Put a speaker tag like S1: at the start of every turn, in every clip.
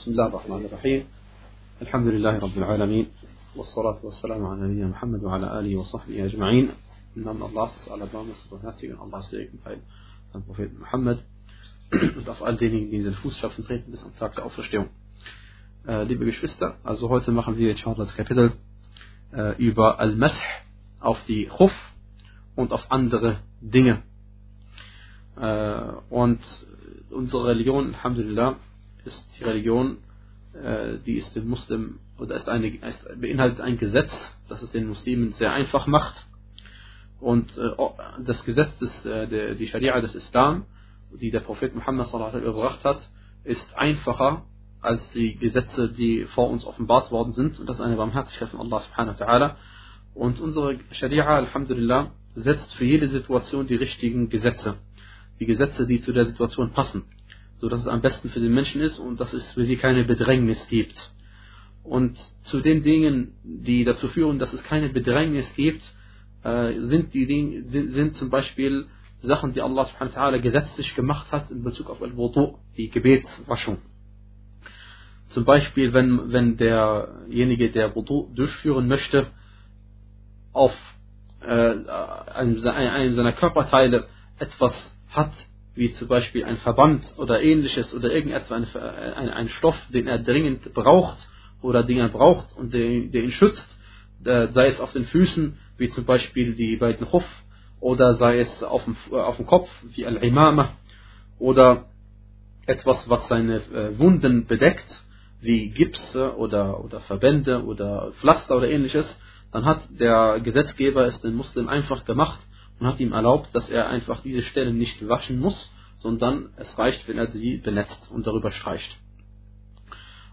S1: بسم الله الرحمن الرحيم الحمد لله رب العالمين والصلاة والسلام على نبينا Muhammad وعلى آله وصحبه أجمعين Im Namen Allahs, aller Barmes und Herzigen Allahs Segen bei dem Propheten Muhammad und auf all diejenigen, die in den Fußstapfen treten bis am Tag der Auferstehung. Äh, liebe Geschwister, also heute machen wir inshallah das Kapitel äh, über Al-Mash auf die Khuf und auf andere Dinge. Äh, und unsere Religion, Alhamdulillah, ist die Religion, äh, die ist den Muslim oder ist eine, ist, beinhaltet ein Gesetz, das es den Muslimen sehr einfach macht. Und äh, das Gesetz, des, äh, der, die Scharia des Islam, die der Prophet Muhammad sallallahu alaihi gebracht hat, ist einfacher als die Gesetze, die vor uns offenbart worden sind. Und das ist eine Barmherzigkeit von Allah subhanahu wa ta'ala. Und unsere Scharia, Alhamdulillah, setzt für jede Situation die richtigen Gesetze. Die Gesetze, die zu der Situation passen so dass es am besten für den Menschen ist und dass es für sie keine Bedrängnis gibt. Und zu den Dingen, die dazu führen, dass es keine Bedrängnis gibt, äh, sind, die Dinge, sind, sind zum Beispiel Sachen, die Allah subhanahu wa gesetzlich gemacht hat in Bezug auf Al-Wudu, die Gebetswaschung. Zum Beispiel, wenn, wenn derjenige, der Wudu durchführen möchte, auf äh, einem, einem seiner Körperteile etwas hat, wie zum Beispiel ein Verband oder ähnliches oder irgendetwas, ein, ein, ein Stoff, den er dringend braucht oder den er braucht und der, der ihn schützt, sei es auf den Füßen, wie zum Beispiel die beiden Huff, oder sei es auf dem, auf dem Kopf, wie Al-Imama, oder etwas, was seine äh, Wunden bedeckt, wie Gips oder, oder Verbände oder Pflaster oder ähnliches, dann hat der Gesetzgeber es den Muslim einfach gemacht, und hat ihm erlaubt, dass er einfach diese Stellen nicht waschen muss, sondern es reicht, wenn er sie benetzt und darüber streicht.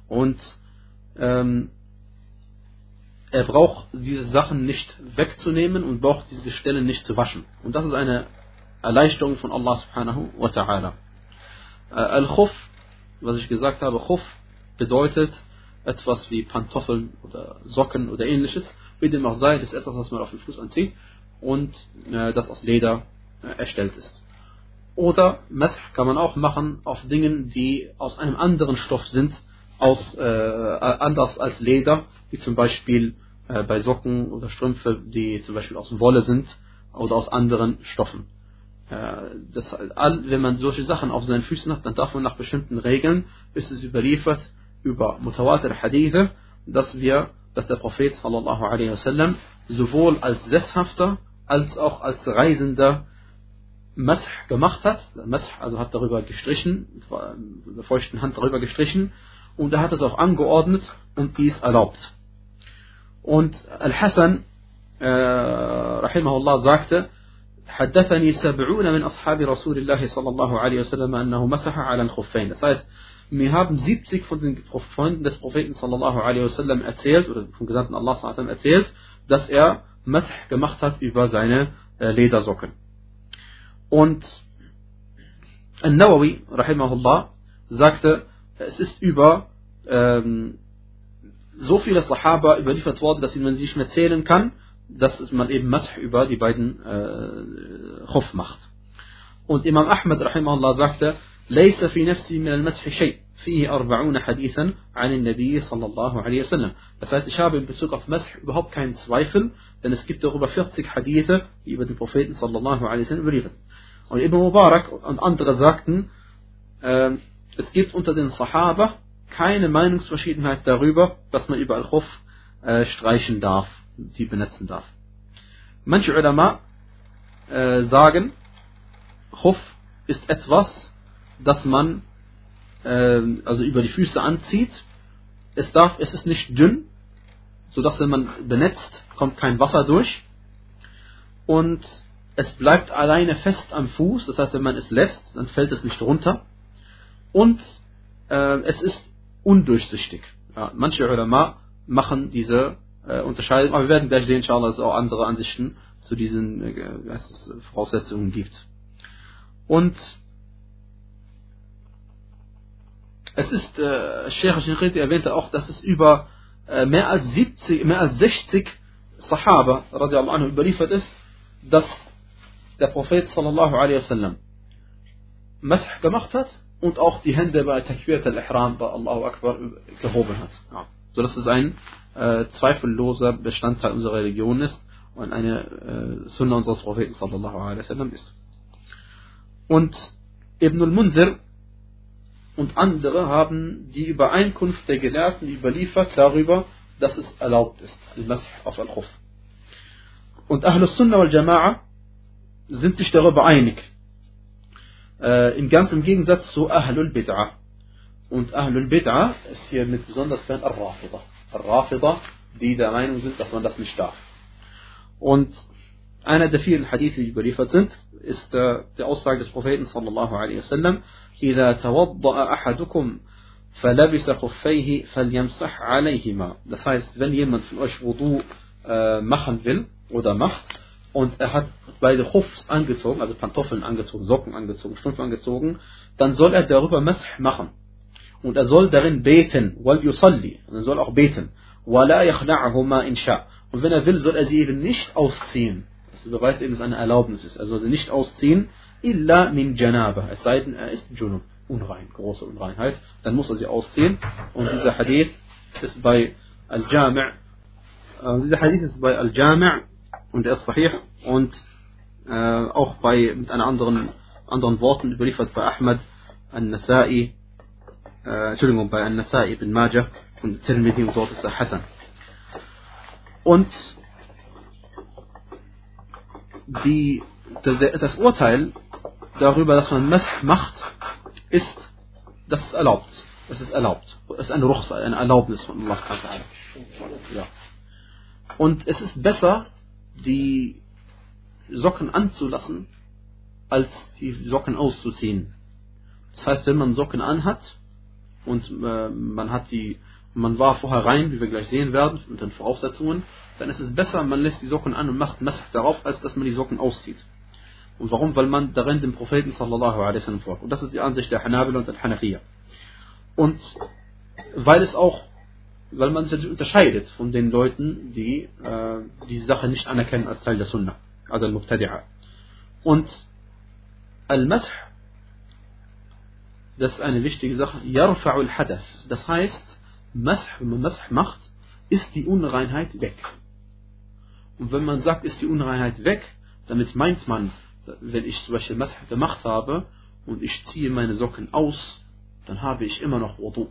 S1: Und ähm, er braucht diese Sachen nicht wegzunehmen und braucht diese Stellen nicht zu waschen. Und das ist eine Erleichterung von Allah subhanahu wa ta'ala. Äh, Al-Khuf, was ich gesagt habe, Khuf bedeutet etwas wie Pantoffeln oder Socken oder ähnliches. Wie dem auch sei, das ist etwas, was man auf den Fuß anzieht und äh, das aus Leder äh, erstellt ist. Oder Mesh kann man auch machen auf Dingen, die aus einem anderen Stoff sind, aus, äh, anders als Leder, wie zum Beispiel äh, bei Socken oder Strümpfe, die zum Beispiel aus Wolle sind oder aus anderen Stoffen. Äh, das, wenn man solche Sachen auf seinen Füßen hat, dann darf man nach bestimmten Regeln, ist es überliefert über Mutawatir Hadithe, dass wir, dass der Prophet sallallahu alaihi wasallam sowohl als Sesshafter als auch als Reisender Mash gemacht hat. Mash also hat darüber gestrichen, mit der feuchten Hand darüber gestrichen und er hat es auch angeordnet und dies erlaubt. Und Al-Hassan, äh, rahimahullah, sagte, حدثني سبعون من أصحاب رسول الله صلى الله عليه وسلم أنه مسح على الخفين. Das heißt, mir haben 70 von den Freunden des Propheten sallallahu alaihi wasallam erzählt, oder vom Gesandten Allah sallallahu alaihi erzählt, dass er Mash gemacht hat über seine äh, Ledersocken. Und Al-Nawawi, rahimahullah, sagte, es ist über ähm, so viele Sahaba überliefert worden, dass man sie nicht mehr zählen kann, dass man eben Mash über die beiden äh, Khuf macht. Und Imam Ahmad, rahimahullah, sagte, ليس في نفسي من المسح شيء فيه أربعون حديثا عن النبي صلى الله عليه وسلم. Das heißt, ich habe in Bezug auf Mash überhaupt keinen Zweifel, denn es gibt darüber 40 Hadithe, die über den Propheten sallallahu alaihi wasallam überliefert. Und Ibn Mubarak und andere sagten, äh, es gibt unter den Sahaba keine Meinungsverschiedenheit darüber, dass man über Al-Khuf äh, streichen darf, sie benetzen darf. Manche Ulama äh, sagen, Khuf ist etwas, das man äh, also über die Füße anzieht. Es darf, es ist nicht dünn, sodass wenn man benetzt, kommt kein Wasser durch. Und es bleibt alleine fest am Fuß, das heißt, wenn man es lässt, dann fällt es nicht runter. Und äh, es ist undurchsichtig. Ja, manche Ulama machen diese äh, Unterscheidung, aber wir werden gleich sehen, inshallah, dass es auch andere Ansichten zu diesen äh, es, Voraussetzungen gibt. Und es ist, äh, Sheikh Shinqiti erwähnte auch, dass es über äh, mehr als 70, mehr als 60 Sahaba radiallahu anhu überliefert ist, dass der Prophet sallallahu alaihi wasallam Mash gemacht hat und auch die Hände bei Takbirat al-Ihram, bei Allahu Akbar, gehoben hat. Ja. So dass es ein äh, zweifelloser Bestandteil unserer Religion ist und eine äh, Sunna unseres Propheten sallallahu alaihi wasallam ist. Und Ibn al-Munzir und andere haben die Übereinkunft der Gelehrten überliefert darüber, dass es erlaubt ist, Al-Masih auf Al-Khuf. Und Ahlus Sunnah und Jama'a sind sich darüber einig. Äh, Im ganz im Gegensatz zu Ahlul Bid'a. Und Ahlul Bid'a ist hier mit besonders fern Al-Rafida. Al-Rafida, die der Meinung sind, dass man das nicht darf. Und einer der vielen Hadithe, die überliefert sind, ist äh, die Aussage des Propheten sallallahu alaihi wasallam: "Idha tawadda'a ahadukum فلبس خفيه فليمسح عليهما." Das heißt, wenn jemand von euch Wudu äh, machen will oder macht und er hat beide Khufs angezogen, also Pantoffeln angezogen, Socken angezogen, Strümpfe angezogen, dann soll er darüber Mash machen. Und er soll darin beten, wal yusalli, und er soll auch beten. ولا يخلعهما إن شاء. Und wenn er will, soll er sie eben nicht ausziehen. Das beweist eben, dass es eine Erlaubnis ist. Er soll sie nicht ausziehen, illa min janaba. Es sei denn, er ist Junub, unrein, große Unreinheit. Dann muss er sie ausziehen. Und dieser Hadith ist bei Al-Jami' äh, dieser Hadith ist bei Al-Jami' und er ist sahih. Und äh, auch bei mit einer anderen anderen Worten überliefert bei Ahmad An-Nasa'i. Äh, Entschuldigung bei An-Nasa'i ibn Majah. Und Tirmidhi und dort ist er Hassan und die, das Urteil darüber, dass man Mesh macht, ist, dass es erlaubt ist. Es ist erlaubt. Es ist eine Ruchsa, eine Erlaubnis von Allah. Ja. Und es ist besser, die Socken anzulassen, als die Socken auszuziehen. Das heißt, wenn man Socken anhat und äh, man hat die, man war vorher rein, wie wir gleich sehen werden, mit den Voraussetzungen, dann ist es besser, man lässt die Socken an und macht Masach darauf, als dass man die Socken auszieht. Und warum? Weil man darin dem Propheten sallallahu alaihi wasallam folgt. Und das ist die Ansicht der Hanabila und der Hanafiya. Und weil es auch, weil man sich unterscheidet von den Leuten, die äh, diese Sache nicht anerkennen als Teil der Sunnah, also Al-Muqtadi'a. Und Al-Masah, das ist eine wichtige Sache, Yarfa'u al-Hadath. Das heißt, Masah, wenn man Masah macht, ist die Unreinheit weg. Und wenn man sagt, ist die Unreinheit weg, damit meint man, wenn ich zum Beispiel Masah gemacht habe und ich ziehe meine Socken aus, dann habe ich immer noch Wudu.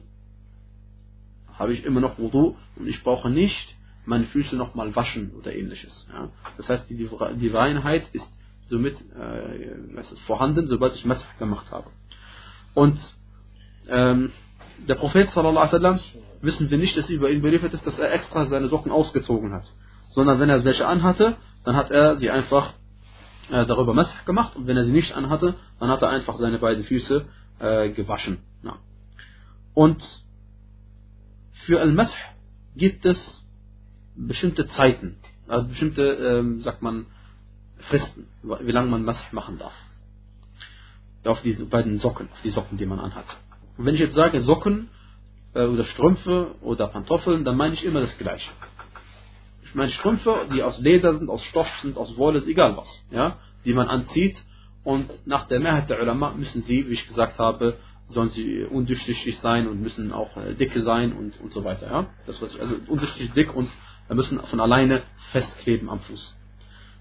S1: Habe ich immer noch Wudu und ich brauche nicht meine Füße nochmal waschen oder ähnliches. Ja. Das heißt, die, die Reinheit ist somit äh, ist vorhanden, sobald ich Masah gemacht habe. Und ähm, der Prophet sallallahu alaihi wasallam wissen wir nicht, dass über ihn berichtet ist, dass er extra seine Socken ausgezogen hat sondern wenn er welche anhatte, dann hat er sie einfach äh, darüber Messer gemacht und wenn er sie nicht anhatte, dann hat er einfach seine beiden Füße äh, gewaschen. Ja. Und für Al-Masah gibt es bestimmte Zeiten, also bestimmte, ähm, sagt man, Fristen, wie lange man Masah machen darf. Auf die beiden Socken, auf die Socken, die man anhat. Und wenn ich jetzt sage Socken äh, oder Strümpfe oder Pantoffeln, dann meine ich immer das Gleiche. Ich meine Strümpfe, die aus Leder sind, aus Stoff sind, aus Wolle, ist egal was, ja, die man anzieht. Und nach der Mehrheit der Ulama müssen sie, wie ich gesagt habe, sollen sie undurchsichtig sein und müssen auch äh, dicke sein und, und so weiter. Ja? Das was also undurchsichtig dick und müssen von alleine festkleben am Fuß.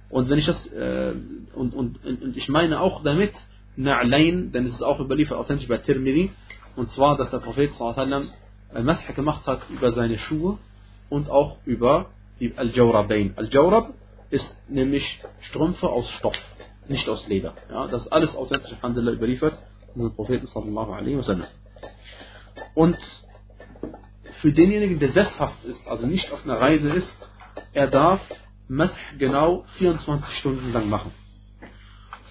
S1: Und wenn ich das äh, und, und, und ich meine auch damit Na'lain, denn es ist auch überliefert authentisch bei Tirmidhi, und zwar, dass der Prophet sallallahu Masah gemacht hat über seine Schuhe und auch über Al-Jawrabain. Al-Jawrab ist nämlich Strümpfe aus Stoff, nicht aus Leder. Ja, das ist alles authentisch Alhamdulillah überliefert, unser Propheten sallallahu alaihi wasallam. Und für denjenigen, der sesshaft ist, also nicht auf einer Reise ist, er darf Mash genau 24 Stunden lang machen.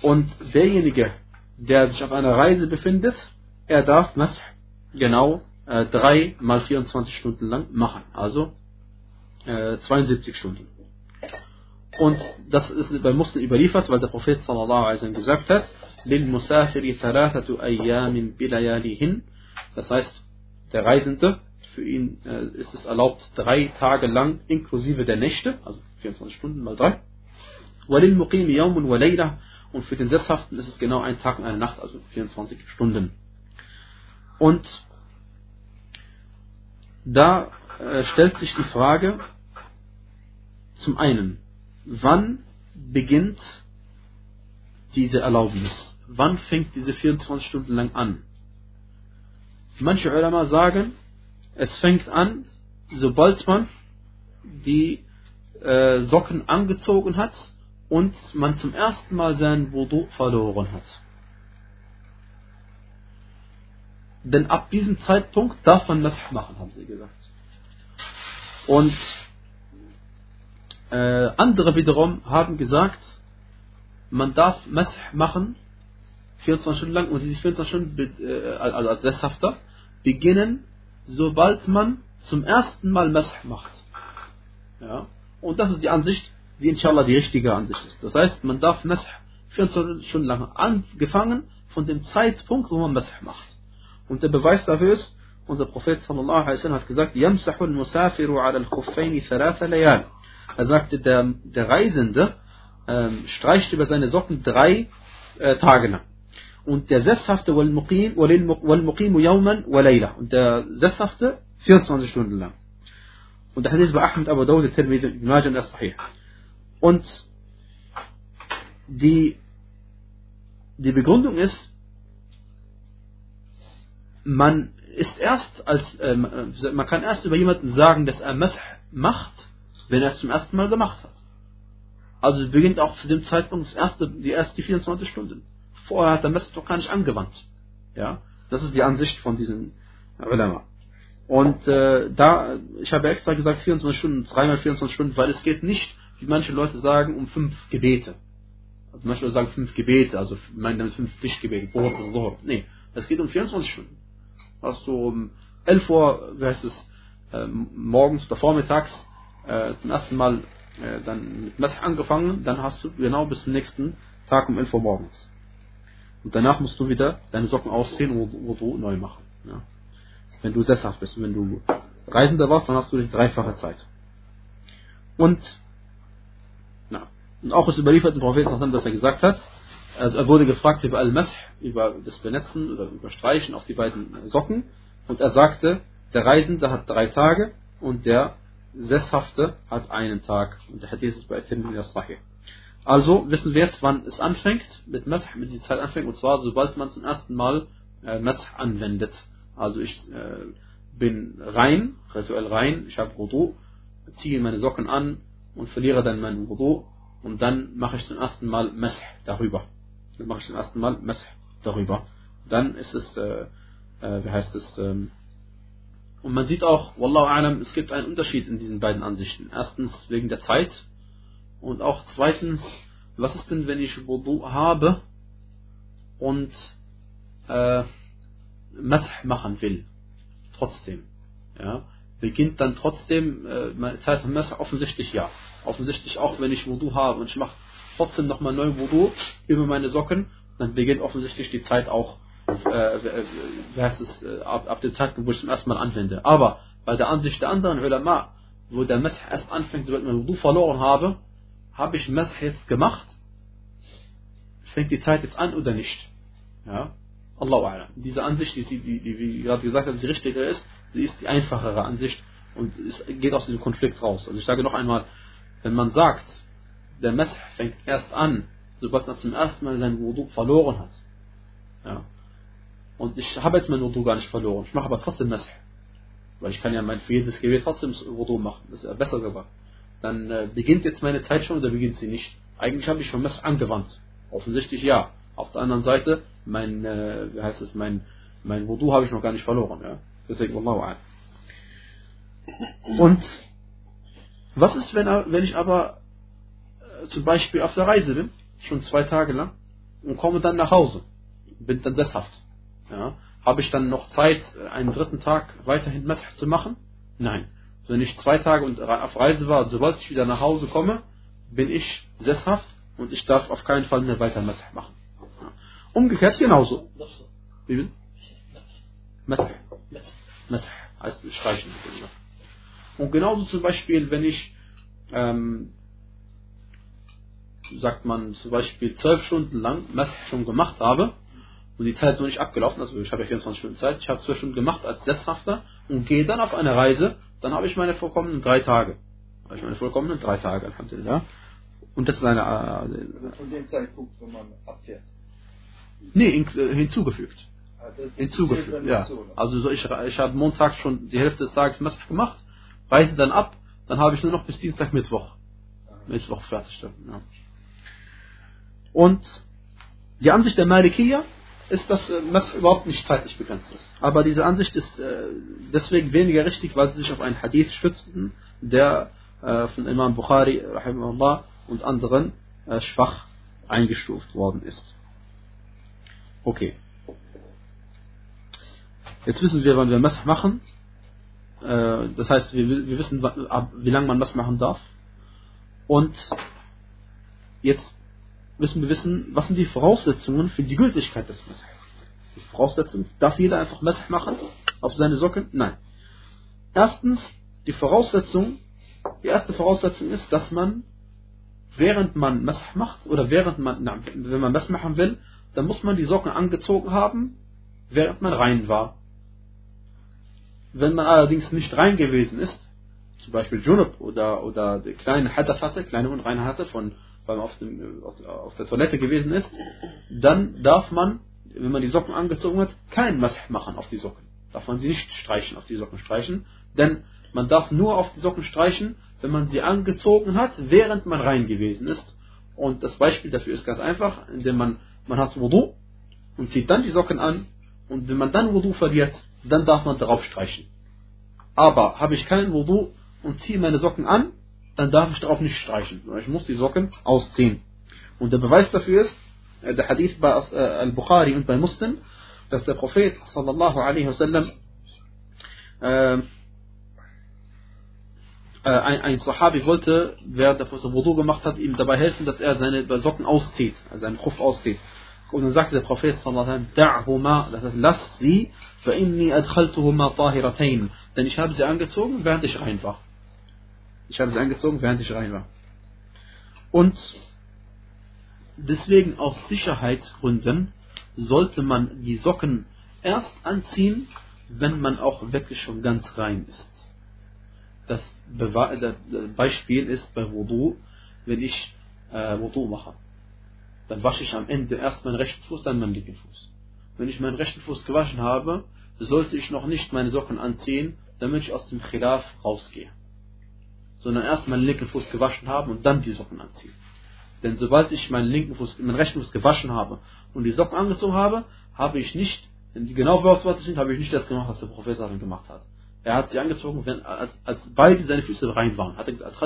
S1: Und derjenige, der sich auf einer Reise befindet, er darf Mash genau äh, drei mal 24 Stunden lang machen. Also 72 äh, Stunden. Und das ist bei Muslim überliefert, weil der Prophet sallallahu alaihi gesagt hat, lil musafiri thalathatu ayyamin bilayalihin. Das heißt, der Reisende, für ihn äh, ist es erlaubt, drei Tage lang inklusive der Nächte, also 24 Stunden mal drei. Walil muqimi yawmun wa layla. Und für den Sesshaften ist es genau ein Tag und eine Nacht, also 24 Stunden. Und da äh, stellt sich die Frage, zum einen, wann beginnt diese Erlaubnis? Wann fängt diese 24 Stunden lang an? Manche Ulama sagen, es fängt an, sobald man die äh, Socken angezogen hat und man zum ersten Mal seinen Wudu verloren hat. Denn ab diesem Zeitpunkt darf man das machen, haben sie gesagt. Und äh, andere wiederum haben gesagt, man darf Mesh machen 24 Stunden lang und diese 24 Stunden äh, also als Sesshafter beginnen, sobald man zum ersten Mal Mesh macht. Ja? Und das ist die Ansicht, die inshallah die richtige Ansicht ist. Das heißt, man darf Mesh 24 Stunden lang angefangen von dem Zeitpunkt, wo man Mesh macht. Und der Beweis dafür ist, unser Prophet sallallahu alaihi wasallam hat gesagt, يمسح المسافر على الخفين ثلاث ليال. er sagte, der, der Reisende ähm, streicht über seine Socken drei äh, Tage lang. Und der Sesshafte. Und der Sesshafte 24 Stunden lang. Und der Hadith bei Ahmed Abu Dawud, Tirmidhi, Ibn Majah und Sahih. Und die, die Begründung ist, man ist erst als, äh, man äh, kann erst über jemanden sagen, dass er Mash macht, wenn er es zum ersten Mal gemacht hat. Also beginnt auch zu dem Zeitpunkt das erste, die ersten 24 Stunden. Vorher hat er Masah doch gar nicht angewandt. Ja, das ist die Ansicht von diesen Ulama. Und äh, da, ich habe extra gesagt 24 Stunden, dreimal 24 Stunden, weil es geht nicht, wie manche Leute sagen, um fünf Gebete. Also manche Leute sagen fünf Gebete, also meinen damit fünf Pflichtgebete, Nee, es geht um 24 Stunden hast du um 11 Uhr, wie heißt es, äh, morgens oder vormittags äh, zum ersten Mal äh, dann mit Messer angefangen, dann hast du genau bis zum nächsten Tag um 11 Uhr morgens. Und danach musst du wieder deine Socken ausziehen und Wudu neu machen. Ja. Wenn du sesshaft bist wenn du Reisender warst, dann hast du die dreifache Zeit. Und, na, und auch es überliefert im Propheten, dass er gesagt hat, also er wurde gefragt über Al-Masih, über das Benetzen oder über Streichen auf die beiden Socken. Und er sagte, der Reisende hat drei Tage und der Sesshafte hat einen Tag. Und der Hadith ist bei Tirmidhi Sahih. Also wissen wir jetzt, wann es anfängt, mit Masih, mit die Zeit anfängt, und zwar sobald man zum ersten Mal äh, Masih anwendet. Also ich äh, bin rein, rituell rein, ich habe Wudu, ziehe meine Socken an und verliere dann meinen Wudu und dann mache ich zum ersten Mal Masih darüber. Dann mache ich zum ersten Mal Masih darüber. Dann ist es, äh, äh, wie heißt es, ähm, und man sieht auch, Wallahu alam, es gibt einen Unterschied in diesen beiden Ansichten. Erstens wegen der Zeit und auch zweitens, was ist denn, wenn ich Wudu habe und äh, Masih machen will? Trotzdem. Ja, beginnt dann trotzdem äh, meine Zeit von Masih? Offensichtlich ja. Offensichtlich auch, wenn ich Wudu habe und ich mache trotzdem nochmal neu Wudu über meine Socken, dann beginnt offensichtlich die Zeit auch, äh, wie heißt es, äh, ab, ab dem Zeitpunkt, wo ich es zum ersten Mal anwende. Aber bei der Ansicht der anderen Ulama, wo der Messer erst anfängt, sobald mein Wudu verloren habe, habe ich Messer jetzt gemacht? Fängt die Zeit jetzt an oder nicht? Ja? Allahu A'lam. Diese Ansicht, die, die, die, wie gerade gesagt habe, die richtige ist, sie ist die einfachere Ansicht und es geht aus diesem Konflikt raus. Also ich sage noch einmal, wenn man sagt, der Messer fängt erst an, sobald man zum ersten Mal sein Wudu verloren hat. Ja. Und ich habe jetzt mein Wudu gar nicht verloren. Ich mache aber trotzdem Messer. Weil ich kann ja mein, für jedes Gebet trotzdem Wudu machen. Das ist ja besser sogar. Dann äh, beginnt jetzt meine Zeit schon oder beginnt sie nicht? Eigentlich habe ich schon Messer angewandt. Offensichtlich ja. Auf der anderen Seite, mein, äh, wie heißt es, mein, mein Wudu habe ich noch gar nicht verloren. Ja. Deswegen, Wallahu Und was ist, wenn, wenn ich aber äh, zum Beispiel auf der Reise bin, schon zwei Tage lang, und komme dann nach Hause, bin dann sesshaft. Ja. Habe ich dann noch Zeit, einen dritten Tag weiterhin Messer zu machen? Nein. Wenn ich zwei Tage auf Reise war, sobald ich wieder nach Hause komme, bin ich sesshaft und ich darf auf keinen Fall mehr weiter Messer machen. Umgekehrt genauso. Wie bin? Messer. Messer heißt streichen. Und genauso zum Beispiel, wenn ich ähm, sagt man zum Beispiel zwölf Stunden lang Messer schon gemacht habe und die Zeit ist noch nicht abgelaufen, also ich habe ja 24 Stunden Zeit, ich habe 12 Stunden gemacht als Sesshafter und gehe dann auf eine Reise, dann habe ich meine vollkommenen drei Tage. Habe ich meine vollkommenen drei Tage, Alhamdulillah. Und das ist eine... Äh,
S2: und den Zeitpunkt, wo man abfährt?
S1: Nee, in, äh, hinzugefügt. Also hinzugefügt, ja. Also so ich, ich habe Montag schon die Hälfte des Tages Masjid gemacht, reise dann ab, dann habe ich nur noch bis Dienstag, Mittwoch. Mittwoch fertig. Ja. Und die Ansicht der Malikiya ist, dass äh, Masjid überhaupt nicht zeitlich begrenzt ist. Aber diese Ansicht ist äh, deswegen weniger richtig, weil sie sich auf einen Hadith stützen, der äh, von Imam Bukhari und anderen äh, schwach eingestuft worden ist. Okay. Jetzt wissen wir, wann wir Mess machen. Äh, das heißt, wir, wissen, wie lange man Mess machen darf. Und jetzt müssen wir wissen, was sind die Voraussetzungen für die Gültigkeit des Mess. Die Voraussetzungen, darf jeder einfach Mess machen auf seine Socken? Nein. Erstens, die Voraussetzung, die erste Voraussetzung ist, dass man, während man Mess macht, oder während man, na, wenn man Mess machen will, dann muss man die Socken angezogen haben, während man rein war. Wenn man allerdings nicht rein gewesen ist, zum Beispiel Junub oder, oder die kleine Hadath hatte, kleine Unreinheit hatte, von, man auf, dem, auf, der Toilette gewesen ist, dann darf man, wenn man die Socken angezogen hat, kein Masih machen auf die Socken. Darf man sie nicht streichen, auf die Socken streichen, denn man darf nur auf die Socken streichen, wenn man sie angezogen hat, während man rein gewesen ist. Und das Beispiel dafür ist ganz einfach, indem man, man hat Wudu und zieht dann die Socken an und wenn man dann Wudu verliert, dann darf man darauf streichen. Aber habe ich keinen Wudu und ziehe meine Socken an, dann darf ich darauf nicht streichen. Ich muss die Socken ausziehen. Und der Beweis dafür ist, äh, der Hadith bei äh, Al-Bukhari und bei Muslim, dass der Prophet sallallahu alaihi wasallam ähm, äh, ein, ein Sahabi wollte, wer der Prophet Wudu gemacht hat, ihm dabei helfen, dass er seine Socken auszieht, also seinen Kopf auszieht. Und dann sagte der Prophet sallallahu alaihi da'huma, das heißt, lass sie, fa inni adkhaltuhuma tahiratayn, denn ich habe sie angezogen, während ich einfach. Ich habe sie angezogen, während ich rein war. Und deswegen aus Sicherheitsgründen sollte man die Socken erst anziehen, wenn man auch wirklich schon ganz rein ist. Das, Beispiel ist bei Wudu, wenn ich äh, Wudu mache dann wasche ich am Ende erst meinen rechten Fuß, dann meinen linken Fuß. Wenn ich meinen rechten Fuß gewaschen habe, sollte ich noch nicht meine Socken anziehen, damit ich aus dem Khilaf rausgehe. Sondern erst meinen linken Fuß gewaschen haben und dann die Socken anziehen. Denn sobald ich meinen linken Fuß, meinen rechten Fuß gewaschen habe und die Socken angezogen habe, habe ich nicht, genau was sind, habe ich nicht das gemacht, was der Professor gemacht hat. Er hat sie angezogen, wenn, als, als beide seine Füße rein waren. Hat er gesagt,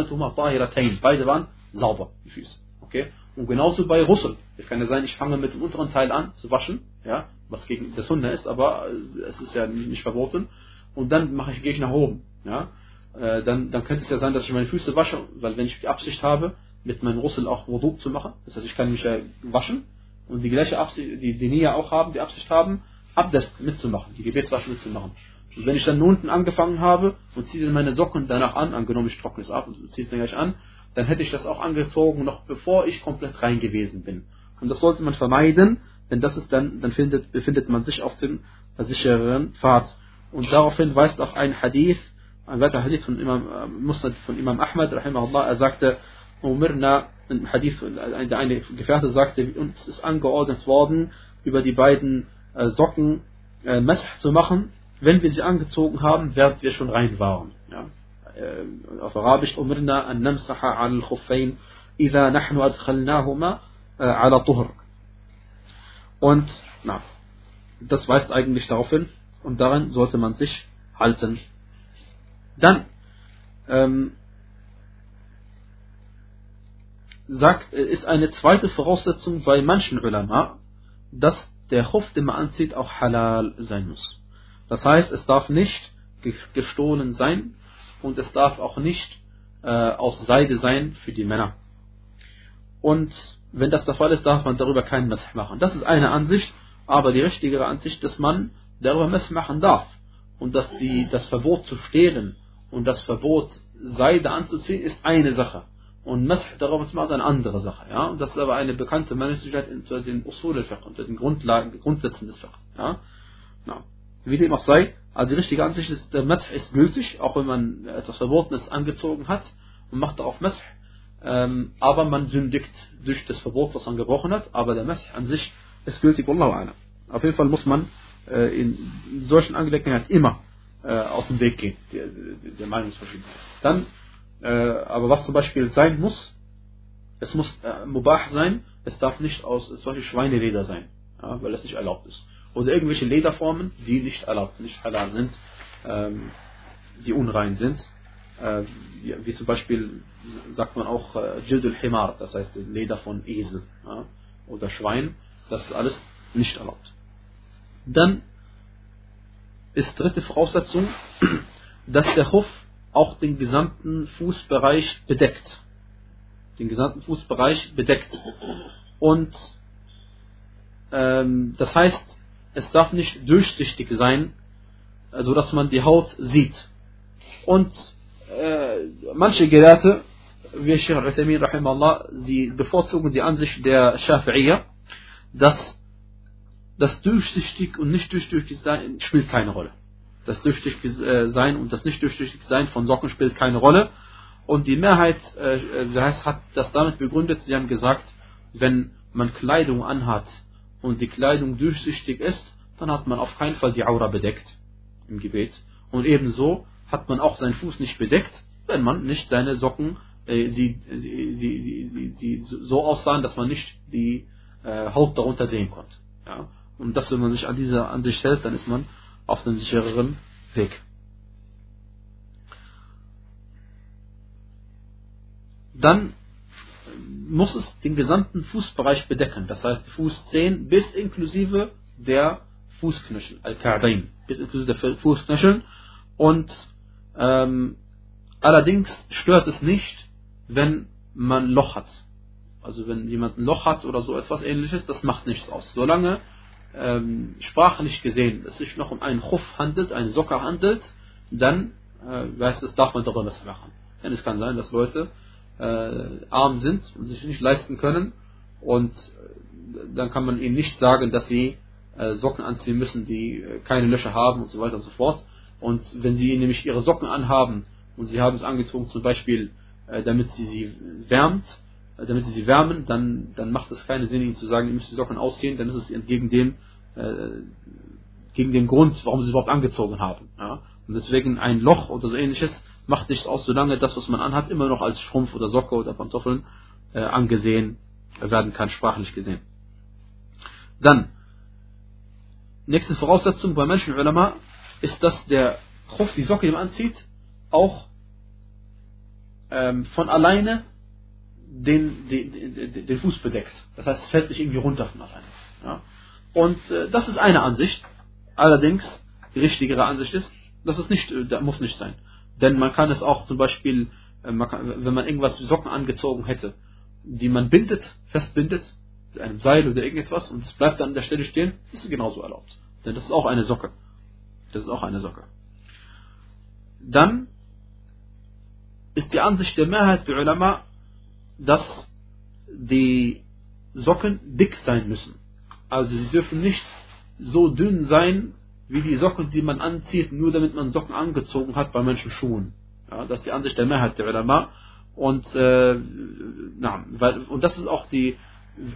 S1: beide waren sauber, die Füße. Okay? Und genauso bei Russel. Es kann ja sein, ich fange mit dem unteren Teil an zu waschen, ja, was gegen das Hunde ist, aber es ist ja nicht verboten. Und dann mache ich, gehe ich nach oben, ja. Äh, dann, dann könnte es ja sein, dass ich meine Füße wasche, weil wenn ich die Absicht habe, mit meinem Russel auch Wudu zu machen, das heißt, ich kann mich ja waschen und die gleiche Absicht, die, die Nia auch haben, die Absicht haben, Abdes mitzumachen, die Gebetswasche mitzumachen. Und wenn ich dann unten angefangen habe und ziehe dann meine Socken danach an, angenommen ich trockne es ab und ziehe es dann gleich an, dann hätte ich das auch angezogen, noch bevor ich komplett rein gewesen bin. Und das sollte man vermeiden, denn das ist dann, dann findet, befindet man sich auf dem sicheren Pfad. Und daraufhin weist auch ein Hadith, ein weiterer Hadith von Imam äh, Musnad von Imam Ahmad, rahimahullah, er sagte, Umirna, ein Hadith, äh, der eine Gefährte sagte, uns ist angeordnet worden, über die beiden äh, Socken äh, zu machen, wenn wir sie angezogen haben, während wir schon rein waren. Ja? auf Arabisch, Umirna an namsaha al khuffain, idha nahnu adkhalnahuma ala tuhr. Und, na, das weist eigentlich darauf hin, und daran sollte man sich halten. Dann ähm, sagt, ist eine zweite Voraussetzung bei manchen Ulama, dass der Hof, den man anzieht, auch halal sein muss. Das heißt, es darf nicht gestohlen sein und es darf auch nicht äh, aus Seide sein für die Männer. Und wenn das der Fall ist, darf man darüber keinen Mess machen. Das ist eine Ansicht, aber die richtigere Ansicht, dass man darüber Mess machen darf. Und dass die, das Verbot zu stehlen und das Verbot Seide anzuziehen ist eine Sache. Und Mesh darauf ist mal eine andere Sache. Ja? Und das ist aber eine bekannte Meinungsgleichheit unter den Usul al-Fiqh, unter den Grundlagen, Grundsätzen des Fiqh. Ja? Ja. Wie dem auch sei, also die richtige Ansicht ist, der Mesh ist gültig, auch wenn man etwas Verbotenes angezogen hat und macht darauf Mesh. Ähm, aber man sündigt durch das Verbot, was man gebrochen hat, aber der Mesh an sich ist gültig, Wallahu. Auf jeden Fall muss man äh, in solchen Angelegenheiten immer äh, aus dem Weg gehen, der, der Meinungsverschiedenheit. Dann, äh, aber was zum Beispiel sein muss, es muss äh, mubah sein, es darf nicht aus solche Schweineleder sein, ja, weil es nicht erlaubt ist. Oder irgendwelche Lederformen, die nicht erlaubt, nicht halal sind, ähm, die unrein sind. Äh, wie, wie, zum Beispiel sagt man auch äh, Jildul Himar, das heißt Leder von Esel ja, oder Schwein, das ist alles nicht erlaubt. Dann ist dritte Voraussetzung, dass der Hof auch den gesamten Fußbereich bedeckt. Den gesamten Fußbereich bedeckt. Und ähm, das heißt, es darf nicht durchsichtig sein, so also dass man die Haut sieht. Und äh, manche Gelehrte, wie Sheikh Al-Uthaymeen sie bevorzugen die Ansicht der Shafi'iyya, dass das durchsichtig und nicht durchsichtig sein spielt keine Rolle. Das durchsichtig äh, sein und das nicht durchsichtig sein von Socken spielt keine Rolle. Und die Mehrheit äh, äh hat das damit begründet, sie haben gesagt, wenn man Kleidung anhat und die Kleidung durchsichtig ist, dann hat man auf keinen Fall die Aura bedeckt im Gebet. Und ebenso hat man auch seinen Fuß nicht bedeckt, wenn man nicht seine Socken, äh, die, die, die, die, so aussahen, dass man nicht die äh, Haut darunter sehen konnte. Ja. Und das, wenn man sich an diese Ansicht hält, dann ist man auf einem sichereren Weg. Dann muss es den gesamten Fußbereich bedecken. Das heißt, Fußzehen bis inklusive der Fußknöchel, Al-Ka'bain, bis inklusive der Fußknöchel. Und ähm, allerdings stört es nicht, wenn man Loch hat. Also wenn jemand ein Loch hat oder so etwas ähnliches, das macht nichts aus. Solange ähm, sprachlich gesehen es sich noch um einen Chuff handelt, eine Socke handelt, dann äh, heißt es, darf man darüber was machen. Denn es kann sein, dass Leute äh, arm sind und sich nicht leisten können und äh, dann kann man ihnen nicht sagen, dass sie äh, Socken anziehen müssen, die äh, keine Löcher haben und so weiter und so fort. Und wenn sie nämlich ihre Socken anhaben und sie haben es angezogen zum Beispiel, äh, damit sie sie wärmt, damit sie sie wärmen, dann, dann macht es keinen Sinn, ihnen zu sagen, ihr müsst die Socken ausziehen, dann ist es entgegen dem, äh, gegen den Grund, warum sie sie überhaupt angezogen haben. Ja? Und deswegen ein Loch oder so ähnliches macht nichts aus, solange das, was man anhat, immer noch als Schrumpf oder Socke oder Pantoffeln äh, angesehen werden kann, sprachlich gesehen. Dann, nächste Voraussetzung bei Menschen Ulama ist, dass der Chuf, die Socke, man anzieht, auch ähm, von alleine den, den, den Fuß bedeckt. Das heißt, es fällt nicht irgendwie runter von alleine. Ja. Und äh, das ist eine Ansicht. Allerdings, die richtigere Ansicht ist, dass es nicht, äh, das muss nicht sein. Denn man kann es auch zum Beispiel, äh, man kann, wenn man irgendwas Socken angezogen hätte, die man bindet, festbindet, mit einem Seil oder irgendetwas, und es bleibt dann an der Stelle stehen, ist es genauso erlaubt. Denn das ist auch eine Socke. Das ist auch eine Socke. Dann ist die Ansicht der Mehrheit der Ulama, dass die Socken dick sein müssen. Also sie dürfen nicht so dünn sein, wie die Socken, die man anzieht, nur damit man Socken angezogen hat bei manchen Schuhen. Ja, das ist die Ansicht der Mehrheit der Ulama. Und, äh, na, weil, und das ist auch die,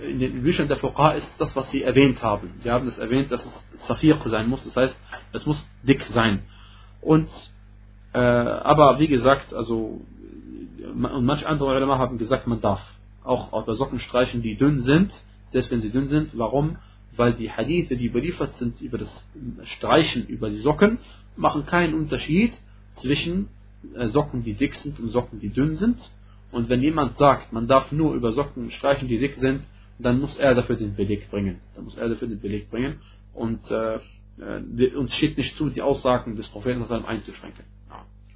S1: in den Büchern der Fuqaha ist das, was sie erwähnt haben. Sie haben es erwähnt, dass es Safir sein muss, das heißt, es muss dick sein. Und, äh, aber wie gesagt, also und manche andere Ulama haben gesagt, man darf auch auf Socken streichen, die dünn sind, selbst wenn sie dünn sind. Warum? Weil die Hadithe, die überliefert sind über das Streichen über die Socken, machen keinen Unterschied zwischen äh, Socken, die dick sind und Socken, die dünn sind. Und wenn jemand sagt, man darf nur über Socken streichen, die dick sind, dann muss er dafür den Beleg bringen. Dann muss er dafür den Beleg bringen. Und äh, äh uns steht nicht zu, die Aussagen des Propheten einzuschränken.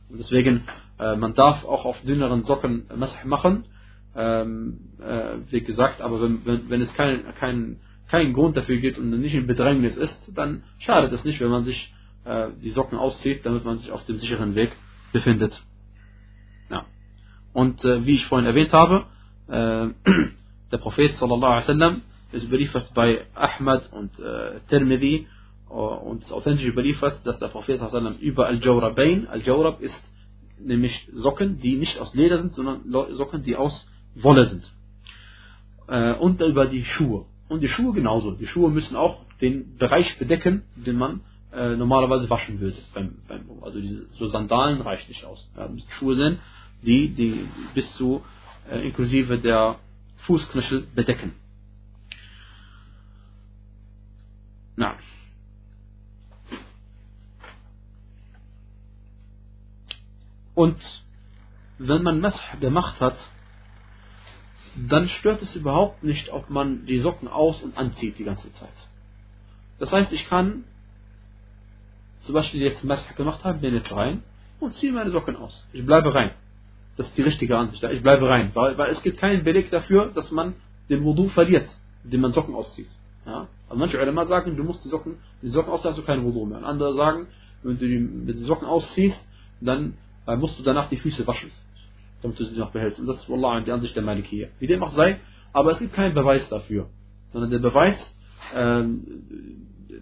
S1: Und deswegen, äh, man darf auch auf dünneren Socken Masah machen, ähm, äh, wie gesagt, aber wenn, wenn, wenn es keinen kein, kein Grund dafür gibt und nicht in Bedrängnis ist, dann schadet es nicht, wenn man sich äh, die Socken auszieht, damit man sich auf dem sicheren Weg befindet. Ja. Und äh, wie ich vorhin erwähnt habe, äh, der Prophet sallallahu alaihi wasallam ist überliefert bei Ahmad und äh, Tirmidhi äh, und ist authentisch überliefert, dass der Prophet über Al-Jawrabain, Al-Jawrab ist nämlich Socken, die nicht aus Leder sind, sondern Socken, die aus Wolle sind. Äh, und über die Schuhe. Und die Schuhe genauso. Die Schuhe müssen auch den Bereich bedecken, den man äh, normalerweise waschen würde. Also so Sandalen reicht nicht aus. Ja, müssen Schuhe sind, die, die bis zu inklusive der Fußknöchel bedecken. Na. Und wenn man Masah gemacht hat, dann stört es überhaupt nicht, ob man die Socken aus- und anzieht die ganze Zeit. Das heißt, ich kann zum Beispiel jetzt Masah gemacht haben, bin jetzt rein und ziehe meine Socken aus. Ich bleibe rein. Das ist die richtige Ansicht. Ich bleibe rein. Weil, weil es gibt keinen Beleg dafür, dass man den Wudu verliert, indem man Socken auszieht. Ja? Also manche Ulema sagen, du musst die Socken, die Socken ausziehen, hast du keinen Wudu mehr. Und andere sagen, wenn du die, wenn die Socken ausziehst, dann äh, musst du danach die Füße waschen damit du sie noch behältst. Und das ist Wallah die Ansicht der Malikiya. Wie dem auch sei, aber es gibt keinen Beweis dafür. Sondern der Beweis, ähm,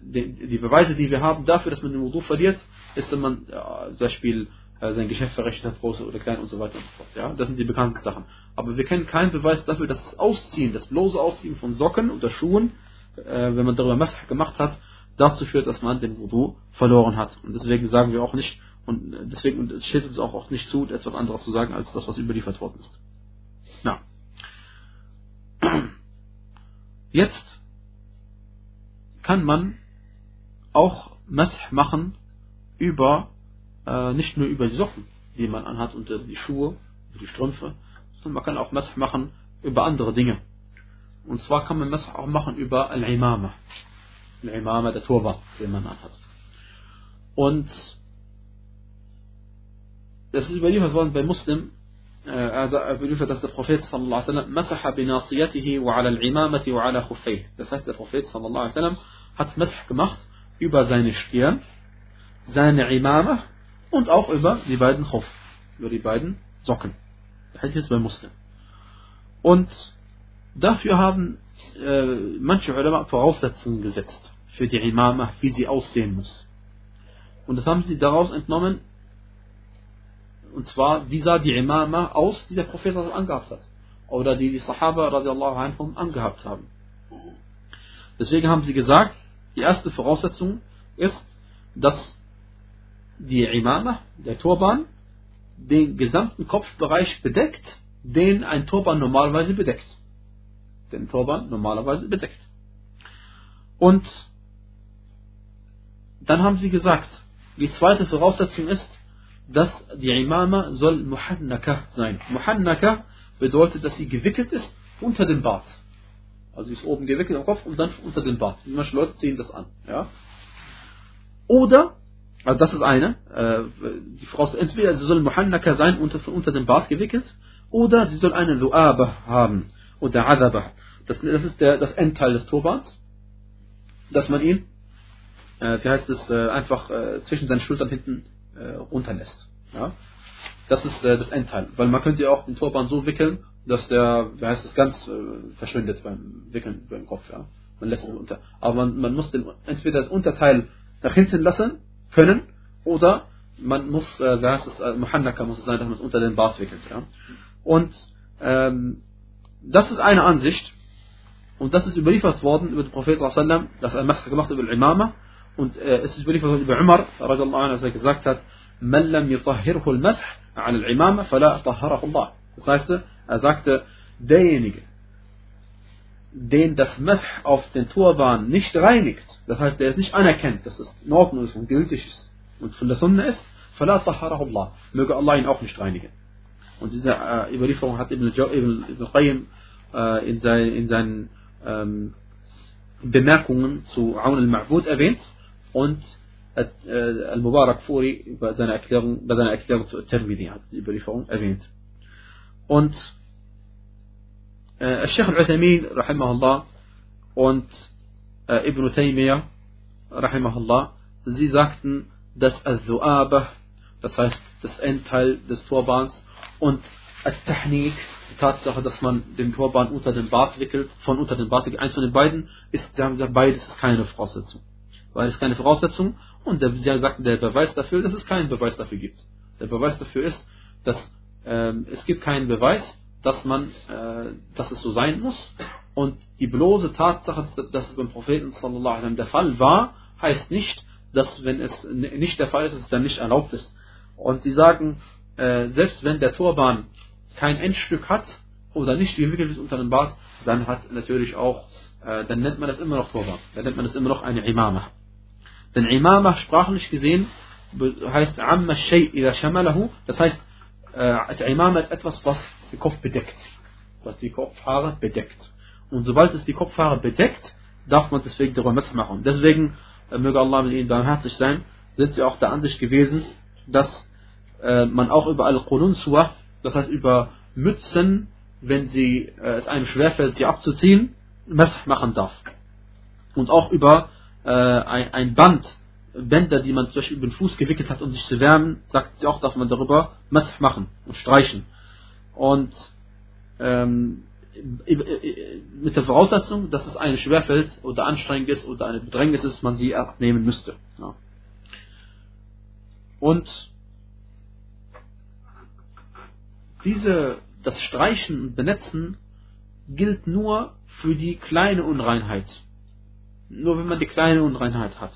S1: die, die, Beweise, die wir haben dafür, dass man den Wudu verliert, ist, wenn man äh, zum Beispiel äh, sein Geschäft verrechnet hat, große oder klein und so weiter und so fort. Ja? Das sind die bekannten Sachen. Aber wir kennen keinen Beweis dafür, dass das Ausziehen, das bloße Ausziehen von Socken oder Schuhen, äh, wenn man darüber Masach gemacht hat, dazu führt, dass man den Wudu verloren hat. Und deswegen sagen wir auch nicht, und deswegen steht uns auch, auch nicht zu, etwas anderes zu sagen, als das, was überliefert worden ist. Na. Jetzt kann man auch Masah machen über, äh, nicht nur über die Socken, die man anhat und äh, die Schuhe, die Strümpfe, sondern man kann auch Masah machen über andere Dinge. Und zwar kann man Masah auch machen über Al-Imama. Al-Imama, der Turban, den man anhat. Und das ist überliefert worden bei Muslim, also überliefert, dass der Prophet sallallahu alaihi masaha binasiyatihi wa ala al-imamati wa ala khuffayh. Das heißt, der Prophet sallallahu alaihi hat Masah gemacht über seine Stirn, seine Imama und auch über die beiden Khuff, über die beiden Socken. Das heißt jetzt bei Muslim. Und dafür haben äh, manche Ulama Voraussetzungen gesetzt für die Imama, wie sie aussehen muss. Und das haben sie daraus entnommen, und zwar, wie sah die Imama aus, die der Prophet angehabt hat? Oder die die Sahaba radiallahu anhum angehabt haben. Deswegen haben sie gesagt, die erste Voraussetzung ist, dass die Imama, der Turban, den gesamten Kopfbereich bedeckt, den ein Turban normalerweise bedeckt. Den Turban normalerweise bedeckt. Und dann haben sie gesagt, die zweite Voraussetzung ist, dass die Imama soll Muhannaka sein. Muhannaka bedeutet, dass sie gewickelt ist unter dem Bart. Also sie ist oben gewickelt am Kopf und dann unter dem Bart. Manche Leute ziehen das an. Ja? Oder, also das ist eine, äh, die Frau, entweder sie soll Muhannaka sein, unter, unter dem Bart gewickelt, oder sie soll eine Lu'aba haben, oder Adaba. Das, das ist der, das Endteil des Turbans, dass man ihn, äh, wie heißt es, äh, einfach äh, zwischen seinen Schultern hinten äh, runterlässt. Ja? Das ist äh, das Endteil. Weil man könnte ja auch den Turban so wickeln, dass der, wie heißt das, ganz äh, verschwindet beim Wickeln beim Kopf. Ja? Man lässt ihn unter. Aber man, man muss den, entweder das Unterteil nach hinten lassen können oder man muss, äh, wie heißt es, äh, Muhannaka muss es sein, dass man es unter den Bart wickelt. Ja? Und ähm, das ist eine Ansicht. Und das ist überliefert worden über den Prophet, dass er Mascha gemacht über Imama und äh, es ist überliefert von Ibn Umar, dass er gesagt hat, Man lam yutahhirhu al-masah an al-imama, fala tahharahu Das heißt, er sagte, derjenige, den das Masah auf den Turban nicht reinigt, das heißt, der es nicht anerkennt, dass es in Ordnung ist und gültig ist und von der Sunna ist, fala tahharahu Möge Allah ihn auch nicht reinigen. Und diese äh, Überlieferung hat Ibn, Ibn, Ibn Qayyim äh, in, sein, in seinen ähm, Bemerkungen zu Aun al-Ma'bud erwähnt und Al-Mubarak Furi bei seiner Erklärung, bei seiner Erklärung zu Tirmidhi hat die Überlieferung erwähnt. Und äh, Sheikh Al-Uthamin, rahimahullah, und äh, Ibn Taymiyyah, rahimahullah, sie sagten, dass Al-Zu'abah, das heißt das Endteil des Turbans, und Al-Tahnik, die Tatsache, dass man den Turban unter den Bart wickelt, von unter den Bart wickelt, eins von den beiden, ist, sie haben gesagt, beides ist keine Voraussetzung. Weil es keine Voraussetzung und der, sie sagten, der Beweis dafür, dass es keinen Beweis dafür gibt. Der Beweis dafür ist, dass ähm, es gibt keinen Beweis, dass man, äh, dass es so sein muss. Und die bloße Tatsache, dass es beim Propheten sallallahu der Fall war, heißt nicht, dass wenn es nicht der Fall ist, es dann nicht erlaubt ist. Und sie sagen, äh, selbst wenn der Turban kein Endstück hat oder nicht gewickelt ist unter dem Bart, dann hat natürlich auch, äh, dann nennt man das immer noch Turban. Dann nennt man das immer noch eine Imama. Denn Imama sprachlich gesehen heißt Amma Shay Shamalahu, das heißt, äh, Imama ist etwas, was den Kopf bedeckt, was die Kopfhaare bedeckt. Und sobald es die Kopfhaare bedeckt, darf man deswegen darüber Messer machen. Deswegen, äh, möge Allah mit ihnen barmherzig sein, sind sie auch der Ansicht gewesen, dass äh, man auch über Al-Qununswa, das heißt über Mützen, wenn sie, äh, es einem schwerfällt, sie abzuziehen, Messer machen darf. Und auch über äh, ein, ein Band, Bänder, die man zum Beispiel über den Fuß gewickelt hat, um sich zu wärmen, sagt sie auch, darf man darüber Messer machen und streichen. Und ähm, mit der Voraussetzung, dass es einem schwerfällt oder anstrengend ist oder eine Bedrängnis ist, man sie abnehmen müsste. Ja. Und diese, das Streichen und Benetzen gilt nur für die kleine Unreinheit. Nur wenn man die kleine Unreinheit hat.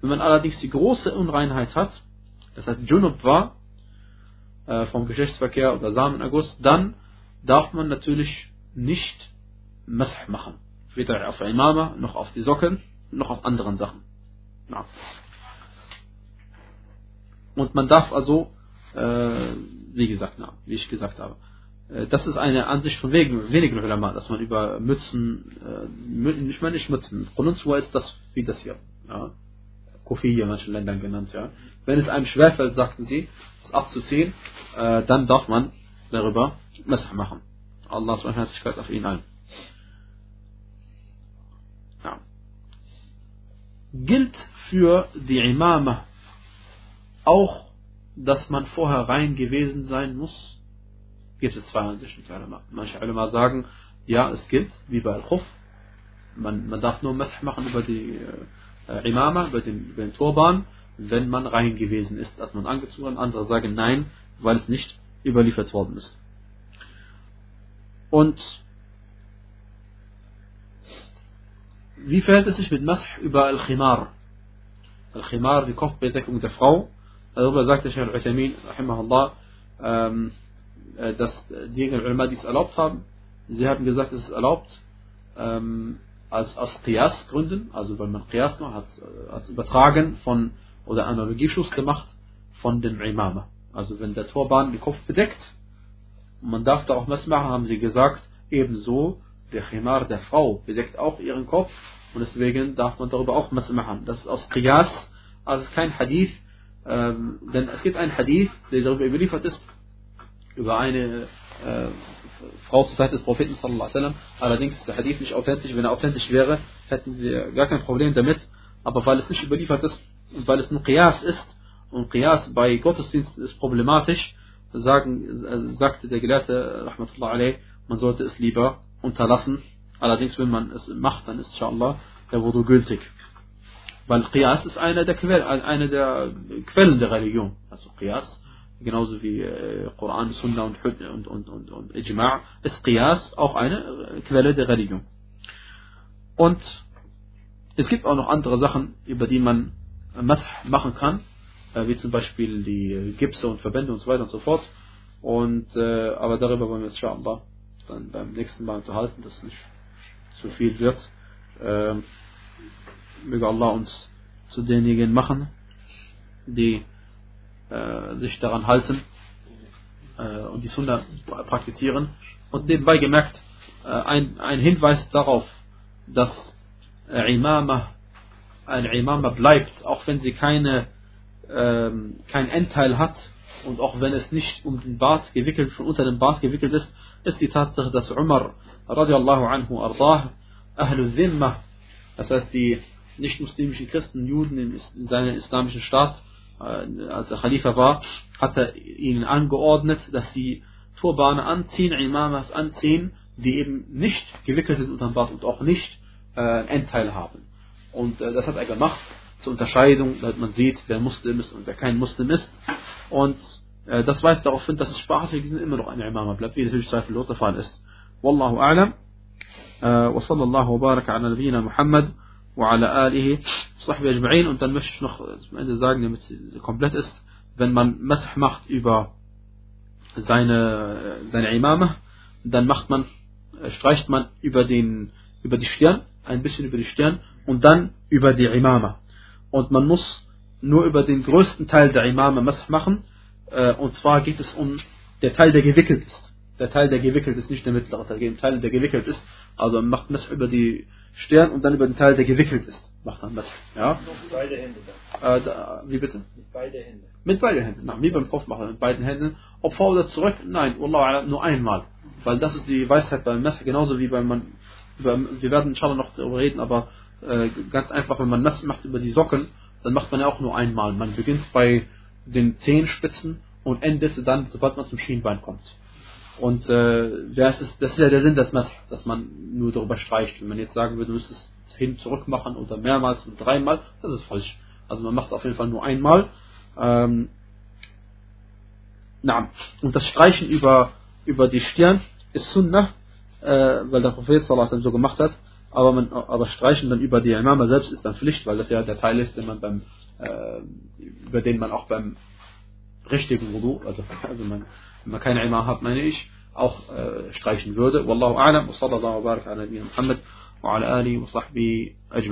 S1: Wenn man allerdings die große Unreinheit hat, das heißt Junub war, äh, vom Geschlechtsverkehr oder Samenerguss, dann darf man natürlich nicht Masah machen. Weder auf Imama, noch auf die Socken, noch auf anderen Sachen. Ja. Und man darf also, äh, wie gesagt, na, wie ich gesagt habe, das ist eine Ansicht von wenigen Ulama, dass man über Mützen, äh, ich meine nicht Mützen, Pronunzua ist das wie das hier. Ja. Kofiyya in manchen Ländern genannt, ja. Wenn es einem schwerfällt, sagten sie, es abzuziehen, äh, dann darf man darüber Messer machen. Allahs Barmherzigkeit auf ihn allen. Ja. Gilt für die Imama auch, dass man vorher rein gewesen sein muss? Gibt es zwei Ansichten Ulama. Manche Ulama sagen, ja, es gilt, wie bei Al-Khuf. Man, man darf nur Messer machen über die äh, Imama, über den, über den Turban, wenn man rein gewesen ist, als man angezogen. Andere sagen nein, weil es nicht überliefert worden ist. Und wie verhält es sich mit Masch über Al-Khimar? Al-Khimar, die Kopfbedeckung der Frau. Darüber sagte Sheikh Al-Uthamin, rahimahullah, ähm, äh, dass die Ulama dies erlaubt haben. Sie haben gesagt, es ist erlaubt, ähm, als, aus Qiyas-Gründen, also weil man Qiyas gemacht hat, äh, als Übertragen von, oder Analogieschluss gemacht von dem Imama. Also wenn der Turban den Kopf bedeckt, man darf da auch was machen, haben sie gesagt, ebenso der Khimar der Frau bedeckt auch ihren Kopf und deswegen darf man darüber auch was machen. Das ist aus Qiyas, also kein Hadith, ähm, denn es gibt einen Hadith, der darüber überliefert ist, über eine äh, Frau zur Zeit des Propheten sallallahu alaihi wasallam. Allerdings ist der Hadith nicht authentisch. Wenn er authentisch wäre, hätten wir gar kein Problem damit. Aber weil es nicht überliefert ist und weil es nur Qiyas ist, und Qiyas bei Gottesdiensten ist problematisch, sagen, äh, sagte der Gelehrte, Rahmatullah alayh, man sollte es lieber unterlassen. Allerdings, wenn man es macht, dann ist inshallah der Wudu gültig. Weil Qiyas ist einer der, Quell, eine der Quellen der Religion. Also Qiyas, genauso wie äh, Koran, Sunna und, und, und, und, und Ijma' ist Qiyas auch eine Quelle der Religion. Und es gibt auch noch andere Sachen, über die man Mash machen kann äh, wie zum Beispiel die Gipse und Verbände und so weiter und so fort. Und, äh, aber darüber wollen wir uns inshallah dann beim nächsten Mal unterhalten, dass es nicht zu viel wird. Äh, möge Allah uns zu denjenigen machen, die äh, sich daran halten äh, und die Sunna praktizieren. Und nebenbei gemerkt, äh, ein, ein Hinweis darauf, dass äh, Imama ein Imama bleibt, auch wenn sie keine ähm, kein Endteil hat und auch wenn es nicht um den Bart gewickelt, von unter dem Bart gewickelt ist, ist die Tatsache, dass Umar radiallahu anhu ardah, Ahlul Zimma, das heißt die nicht-muslimischen Christen, Juden in, in seinem islamischen Staat, als er Khalifa war, hat er ihnen angeordnet, dass sie Turbane anziehen, Imamas anziehen, die eben nicht gewickelt sind unterm Bart und auch nicht äh, Endteile haben. Und äh, das hat er gemacht zur Unterscheidung, damit man sieht, wer Muslim ist und wer kein Muslim ist. Und äh, das weist darauf hin, dass es sprachlich gesehen immer noch ein Imama bleibt, wie natürlich zweifellos der Fall ist. Wallahu a'lam. Äh, wa sallallahu baraka ala Muhammad. وعلى آله صحبه أجمعين und dann möchte ich noch zum Ende sagen, damit es komplett ist, wenn man Masah macht über seine, seine Imame, dann macht man, streicht man über den, über die Stirn, ein bisschen über die Stirn und dann über die Imame. Und man muss nur über den größten Teil der Imame Masah machen, und zwar geht es um der Teil, der gewickelt ist der Teil, der gewickelt ist, nicht der mittlere Teil, der Teil, der gewickelt ist. Also man macht Mess über die Stirn und dann über den Teil, der gewickelt ist. Macht man Mess. Ja?
S2: Mit beide Hände
S1: dann. Äh, da, wie bitte?
S2: Mit beide Hände.
S1: Mit beiden Händen. Na, wie beim Kopfmacher, mit beiden Händen. Ob vor oder zurück? Nein, Wallah, nur einmal. Weil das ist die Weisheit beim Mess, genauso wie beim man, über, wir werden inshallah noch darüber reden, aber äh, ganz einfach, wenn man Mess macht über die Socken, dann macht man ja auch nur einmal. Man beginnt bei den Zehenspitzen und endet dann, sobald man zum Schienbein kommt. Und äh, das, ist, das ist ja der Sinn des Masr, dass man nur darüber streicht. Wenn man jetzt sagen würde, du müsstest es hin zurück machen oder mehrmals und dreimal, das ist falsch. Also man macht auf jeden Fall nur einmal. Ähm, na, und das Streichen über, über die Stirn ist Sunnah, äh, weil der Prophet so gemacht hat. Aber, man, aber Streichen dann über die Imama selbst ist dann Pflicht, weil das ja der Teil ist, den man beim, äh, über den man auch beim richtigen Wudu, also, also man, man مكان عمارة آه، من إيش أو شقايش الجودة والله أعلم. وصلى الله وبارك على نبينا محمد وعلى آله وصحبه أجمعين.